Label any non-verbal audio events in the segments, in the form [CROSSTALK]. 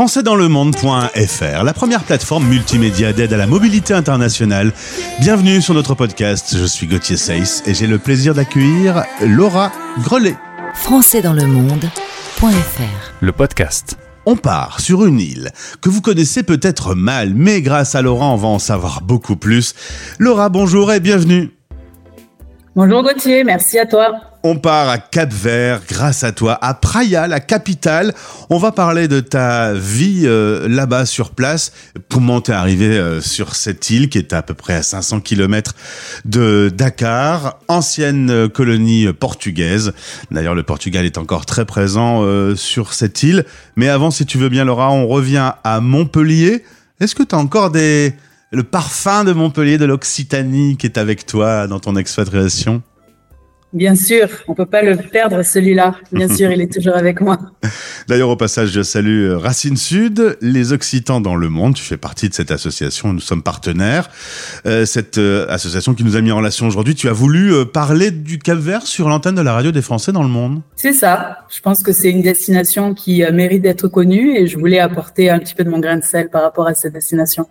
françaisdanslemonde.fr, la première plateforme multimédia d'aide à la mobilité internationale. Bienvenue sur notre podcast. Je suis Gauthier Seyss et j'ai le plaisir d'accueillir Laura Grelet. françaisdanslemonde.fr le podcast. On part sur une île que vous connaissez peut-être mal, mais grâce à Laura, on va en savoir beaucoup plus. Laura, bonjour et bienvenue. Bonjour Gauthier, merci à toi. On part à Cap Vert grâce à toi, à Praia, la capitale. On va parler de ta vie euh, là-bas sur place. Comment t'es arrivé euh, sur cette île qui est à peu près à 500 km de Dakar, ancienne euh, colonie portugaise. D'ailleurs, le Portugal est encore très présent sur cette île. Mais avant, si tu veux bien Laura, on revient à Montpellier. Est-ce que tu as encore des le parfum de Montpellier, de l'Occitanie qui est avec toi dans ton expatriation? Bien sûr, on peut pas le perdre celui-là. Bien sûr, il est toujours avec moi. [LAUGHS] D'ailleurs, au passage, je salue euh, Racine Sud, les Occitans dans le monde. Tu fais partie de cette association, nous sommes partenaires. Euh, cette euh, association qui nous a mis en relation aujourd'hui. Tu as voulu euh, parler du Cap-Vert sur l'antenne de la radio des Français dans le monde. C'est ça. Je pense que c'est une destination qui mérite d'être connue et je voulais apporter un petit peu de mon grain de sel par rapport à cette destination.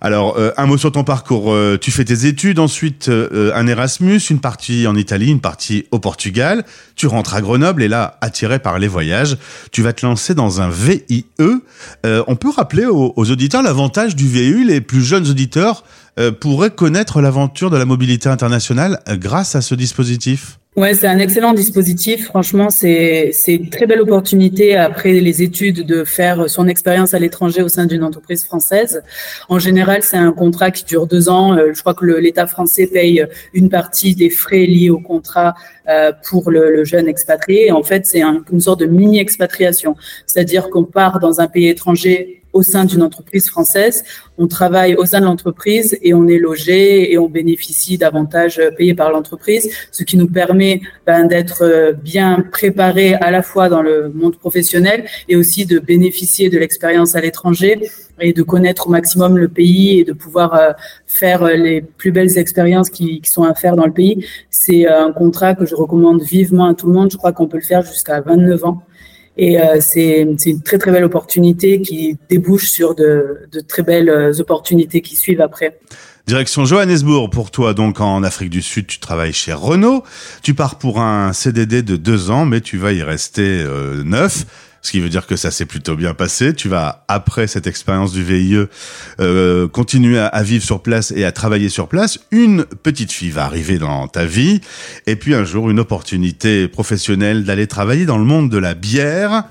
Alors, un mot sur ton parcours. Tu fais tes études, ensuite un Erasmus, une partie en Italie, une partie au Portugal. Tu rentres à Grenoble et là, attiré par les voyages, tu vas te lancer dans un VIE. Euh, on peut rappeler aux, auditeurs l'avantage du VIE. Les plus jeunes auditeurs euh, pourraient connaître l'aventure de la mobilité internationale euh, grâce à ce dispositif. Ouais, c'est un excellent dispositif. Franchement, c'est une très belle opportunité après les études de faire son expérience à l'étranger au sein d'une entreprise française. En général, c'est un contrat qui dure deux ans. Euh, Je crois que l'État français paye une partie des frais liés au contrat euh, pour le, jeune expatrié. En fait, c'est un- une sorte de mini expatriation, c'est-à-dire qu'on part dans un pays étranger au sein d'une entreprise française, on travaille au sein de l'entreprise et on est logé et on bénéficie d'avantages euh, payés par l'entreprise, ce qui nous permet ben, d'être euh, bien préparé à la fois dans le monde professionnel et aussi de bénéficier de l'expérience à l'étranger et de connaître au maximum le pays et de pouvoir euh, faire les plus belles expériences qui, sont à faire dans le pays. C'est un contrat que je recommande vivement à tout le monde. Je crois qu'on peut le faire jusqu'à 29 ans. Et euh, c'est c'est une très très belle opportunité qui débouche sur de, de très belles euh, opportunités qui suivent après. Direction Johannesburg pour toi, donc en Afrique du Sud, tu travailles chez Renault. Tu pars pour un CDD de deux ans, mais tu vas y rester euh, neuf. Ce qui veut dire que ça s'est plutôt bien passé. Tu vas, après cette expérience du VIE, euh, continuer à, vivre sur place et à travailler sur place. Une petite fille va arriver dans ta vie. Et puis un jour, une opportunité professionnelle d'aller travailler dans le monde de la bière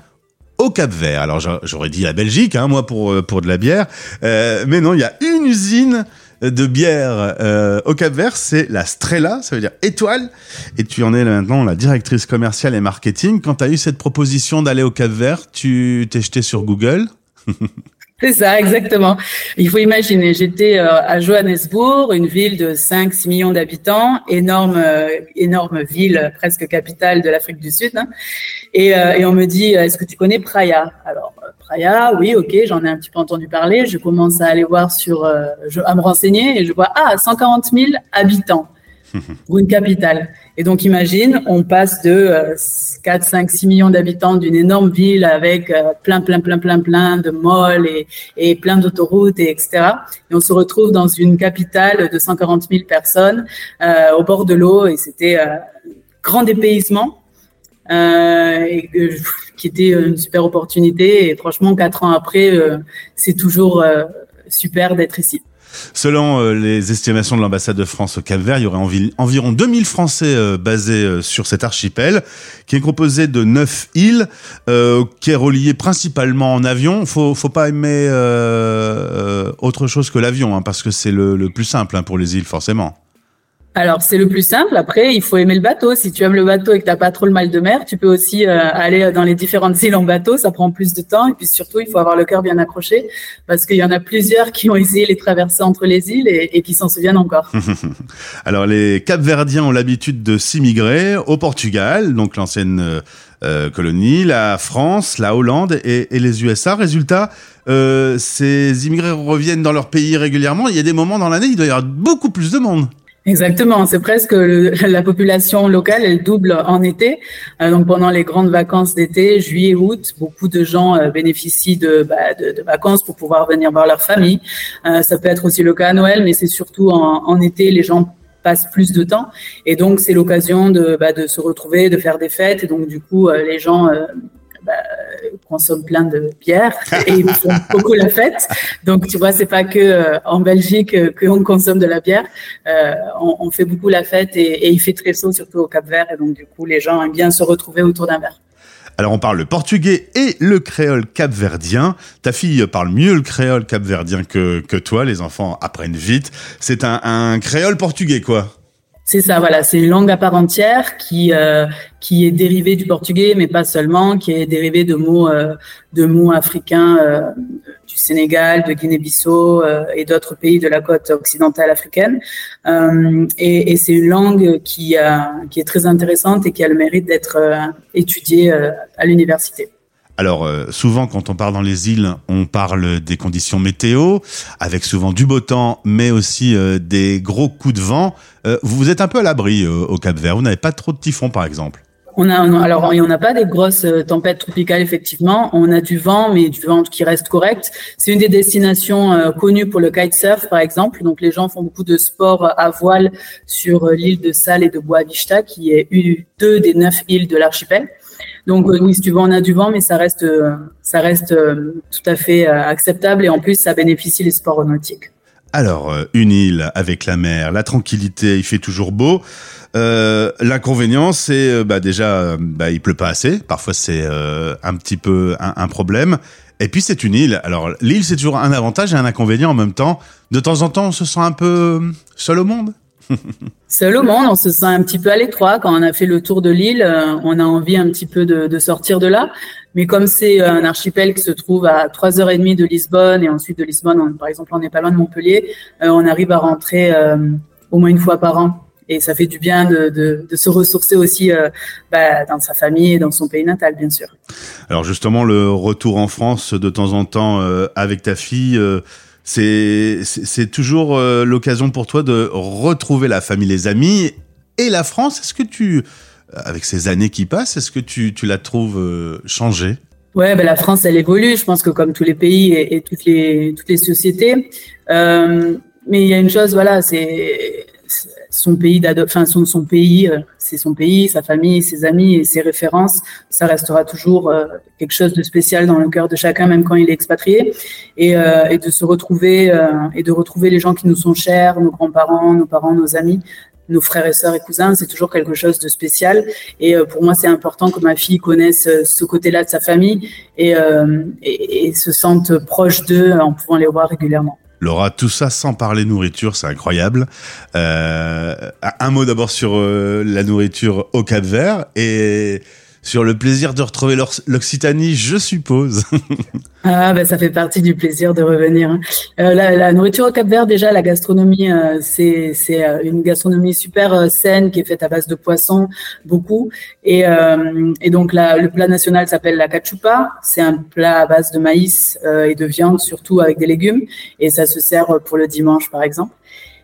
au Cap Vert. Alors j'a- j'aurais dit la Belgique, hein, moi pour euh, pour de la bière, Euh, mais non, il y a une usine de bière euh, au Cap Vert, c'est la Strella, ça veut dire étoile. Et tu en es maintenant la directrice commerciale et marketing. Quand tu as eu cette proposition d'aller au Cap Vert, tu t'es jeté sur Google. [LAUGHS] C'est ça, exactement. Il faut imaginer, j'étais euh, à Johannesburg, une ville de 5-6 millions d'habitants, énorme, euh, énorme ville, presque capitale de l'Afrique du Sud. hein. Et, euh, et on me dit, est-ce que tu connais Praia? Alors, euh, oui, ok, j'en ai un petit peu entendu parler. Je commence à aller voir sur, euh, je- à me renseigner et je vois, ah, 140 000 habitants pour [LAUGHS] une capitale. Et donc, imagine, on passe de euh, 4, 5, 6 millions d'habitants d'une énorme ville avec euh, plein, plein, plein, plein, plein de malls et, et plein d'autoroutes, et etc. Et on se retrouve dans une capitale de 140 000 personnes euh, au bord de l'eau et c'était euh, grand dépaysement. Euh, et qui était une super opportunité et franchement quatre ans après euh, c'est toujours euh, super d'être ici. Selon euh, les estimations de l'ambassade de France au Cap Vert, il y aurait envi- environ 2000 Français euh, basés euh, sur cet archipel, qui est composé de neuf îles, euh, qui est relié principalement en avion. Faut, faut pas aimer euh, euh, autre chose que l'avion, hein, parce que c'est le, le plus simple hein, pour les îles, forcément. Alors c'est le plus simple. Après, il faut aimer le bateau. Si tu aimes le bateau et que t'as pas trop le mal de mer, tu peux aussi euh, aller dans les différentes îles en bateau. Ça prend plus de temps et puis surtout, il faut avoir le cœur bien accroché parce qu'il y en a plusieurs qui ont essayé les traversées entre les îles et, et qui s'en souviennent encore. [LAUGHS] Alors les Capverdiens ont l'habitude de s'immigrer au Portugal, donc l'ancienne euh, euh, colonie, la France, la Hollande et, et les USA. Résultat, euh, ces immigrés reviennent dans leur pays régulièrement. Il y a des moments dans l'année, il doit y avoir beaucoup plus de monde. Exactement, c'est presque la population locale, elle double en été. Euh, donc pendant les grandes vacances d'été, juillet, août, beaucoup de gens euh, bénéficient bah, de, de, vacances pour pouvoir venir voir leur famille. Euh, ça peut être aussi le cas à Noël, mais c'est surtout en, en, été, les gens passent plus de temps. Et donc c'est l'occasion de, bah, de se retrouver, de faire des fêtes. Et donc du coup, les gens bah, consomment plein de bière et ils font [LAUGHS] beaucoup la fête. Donc tu vois, c'est pas que euh, en Belgique euh, qu'on consomme de la bière. Euh, on, fait beaucoup la fête et, il fait très chaud, surtout au Cap Vert. Et donc du coup, les gens aiment bien se retrouver autour d'un verre. Alors on parle le portugais et le créole capverdien. Ta fille parle mieux le créole capverdien que, que toi. Les enfants apprennent vite. C'est un créole portugais, quoi. C'est ça, voilà, c'est une langue à part entière qui euh, qui est dérivée du portugais, mais pas seulement, qui est dérivée de mots euh, de mots africains euh, du Sénégal, de Guinée-Bissau et d'autres pays de la côte occidentale africaine. et, et c'est une langue qui qui est très intéressante et qui a le mérite d'être étudiée à l'université. Alors euh, souvent quand on part dans les îles, on parle des conditions météo, avec souvent du beau temps, mais aussi euh, des gros coups de vent. Euh, vous êtes un peu à l'abri au Cap Vert. Vous n'avez pas trop de typhons, par exemple. On a, alors, on n'a pas des grosses tempêtes tropicales, effectivement. On a du vent, mais du vent qui reste correct. C'est une des destinations connues pour le kitesurf, par exemple. Donc, les gens font beaucoup de sport à voile sur l'île de Sal et de Boa Vista, qui est une, deux des neuf îles de l'archipel. Donc euh, oui, si tu veux, on a du vent, mais ça reste, euh, ça reste euh, tout à fait acceptable et en plus, ça bénéficie les sports nautiques. Alors, une île avec la mer, la tranquillité, il fait toujours beau. Euh, L'inconvénient, c'est bah, déjà, bah, il pleut pas assez. Parfois, c'est euh, un petit peu un, un problème. Et puis, c'est une île. Alors, l'île, c'est toujours un avantage et un inconvénient en même temps. De temps en temps, on se sent un peu seul au monde. Seul monde, on se sent un petit peu à l'étroit. Quand on a fait le tour de l'île, euh, on a envie un petit peu de, sortir de là. Mais comme c'est euh, un archipel qui se trouve à trois heures et demie de Lisbonne et ensuite de Lisbonne, par exemple, on n'est pas loin de Montpellier, euh, on arrive à rentrer au moins une fois par an. Et ça fait du bien de, se ressourcer aussi bah, dans sa famille et dans son pays natal, bien sûr. Alors justement, le retour en France de temps en temps avec ta fille c'est c'est toujours euh, l'occasion pour toi de retrouver la famille, les amis et la France. Est-ce que tu, avec ces années qui passent, est-ce que tu, tu la trouves euh, changée? Ouais, ben la France, elle évolue. Je pense que comme tous les pays et, toutes les toutes les sociétés. Euh, mais il y a une chose, voilà, c'est son pays enfin son, son pays, euh, c'est son pays, sa famille, ses amis et ses références. Ça restera toujours euh, quelque chose de spécial dans le cœur de chacun, même quand il est expatrié. Et, euh, et de se retrouver et de retrouver les gens qui nous sont chers, nos grands-parents, nos parents, nos amis, nos frères et sœurs et cousins, c'est toujours quelque chose de spécial. Et pour moi, c'est important que ma fille connaisse ce côté-là de sa famille et, et, et se sente proche d'eux en pouvant les voir régulièrement. Laura, tout ça sans parler nourriture, c'est incroyable. Euh, un mot d'abord sur euh, la nourriture au Cap Vert et sur le plaisir de retrouver l'Occitanie, je suppose. [LAUGHS] ah, ben ça fait partie du plaisir de revenir. Euh, la, nourriture au Cap-Vert, déjà, la gastronomie, euh, c'est euh, une gastronomie super euh, saine qui est faite à base de poissons, beaucoup. Et, et donc, le plat national s'appelle la cachupa. C'est un plat à base de maïs et de viande, surtout avec des légumes. Et ça se sert pour le dimanche, par exemple.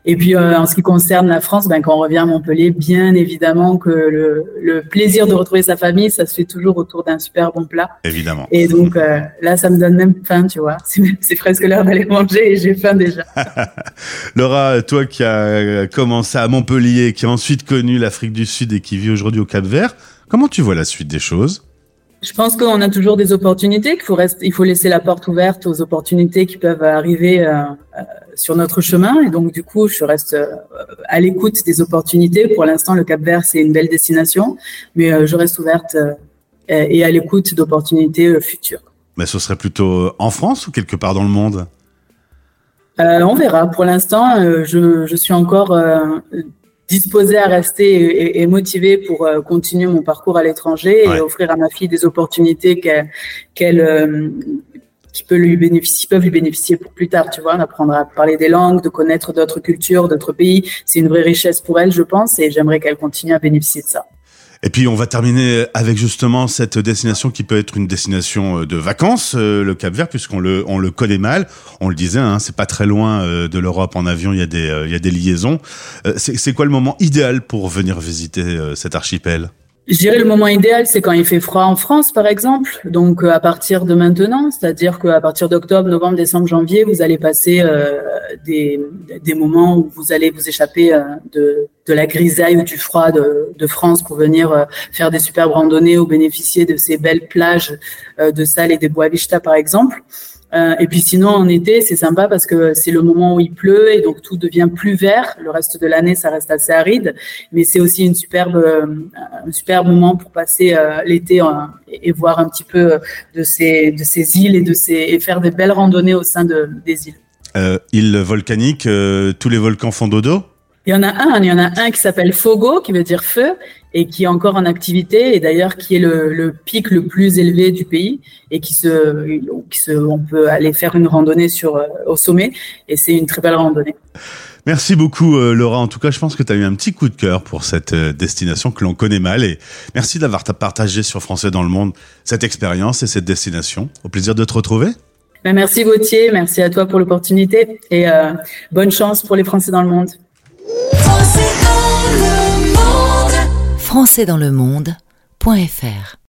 Et puis euh, en ce qui concerne la France, ben, quand on revient à Montpellier, bien évidemment que le, le, plaisir de retrouver sa famille, ça se fait toujours autour d'un super bon plat. Évidemment. Et donc euh, là, ça me donne même faim, tu vois. C'est presque l'heure d'aller manger et j'ai faim déjà. [LAUGHS] Laura, toi qui as commencé à Montpellier, qui a ensuite connu l'Afrique du Sud et qui vit aujourd'hui au Cap Vert, comment tu vois la suite des choses? Je pense qu'on a toujours des opportunités, qu'il faut rester, il faut laisser la porte ouverte aux opportunités qui peuvent arriver euh, euh, sur notre chemin. Et donc, du coup, je reste euh, à l'écoute des opportunités. Pour l'instant, le Cap Vert, c'est une belle destination, mais je reste ouverte et à l'écoute d'opportunités futures. Mais ce serait plutôt en France ou quelque part dans le monde? On verra. Pour l'instant, je, je, suis encore disposée à rester et, et motivée pour euh, continuer mon parcours à l'étranger et offrir à ma fille des opportunités qu'elle euh, qui peut lui bénéficier, peuvent lui bénéficier pour plus tard, tu vois, d'apprendre à parler des langues, de connaître d'autres cultures, d'autres pays. C'est une vraie richesse pour elle, je pense, et j'aimerais qu'elle continue à bénéficier de ça. Et puis on va terminer avec justement cette destination qui peut être une destination euh, de vacances, euh, le Cap Vert, puisqu'on le on le connaît mal. On le disait, hein, c'est pas très loin euh, de l'Europe en avion. Il y a des il y a des liaisons. c'est quoi le moment idéal pour venir visiter cet archipel? Je dirais le moment idéal, c'est quand il fait froid en France, par exemple. Donc à partir de maintenant, c'est-à-dire qu'à partir d'octobre, novembre, décembre, janvier, vous allez passer euh, des, des moments où vous allez vous échapper euh, de, de la grisaille ou du froid de, France pour venir euh, faire des superbes randonnées ou bénéficier de ces belles plages de Salles et des Bois Vista, par exemple. Euh, et puis sinon, en été, c'est sympa parce que c'est le moment où il pleut et donc tout devient plus vert. Le reste de l'année, ça reste assez aride, mais c'est aussi une superbe, euh, un superbe moment pour passer euh, l'été et voir un petit peu de ces, de ces îles et de ces et faire des belles randonnées au sein de, des îles. Euh, île volcanique, tous les volcans font dodo? Il y en a un, il y en a un qui s'appelle Fogo, qui veut dire feu, et qui est encore en activité, et d'ailleurs qui est le, le, pic le plus élevé du pays, et qui se, qui se, on peut aller faire une randonnée sur euh, au sommet, et c'est une très belle randonnée. Merci beaucoup euh, Laura. En tout cas, je pense que tu as eu un petit coup de cœur pour cette euh, destination que l'on connaît mal et merci d'avoir partagé sur Français dans le monde cette expérience et cette destination. Au plaisir de te retrouver. Ben, merci Gauthier, merci à toi pour l'opportunité et bonne chance pour les Français dans le monde. Français dans le monde.fr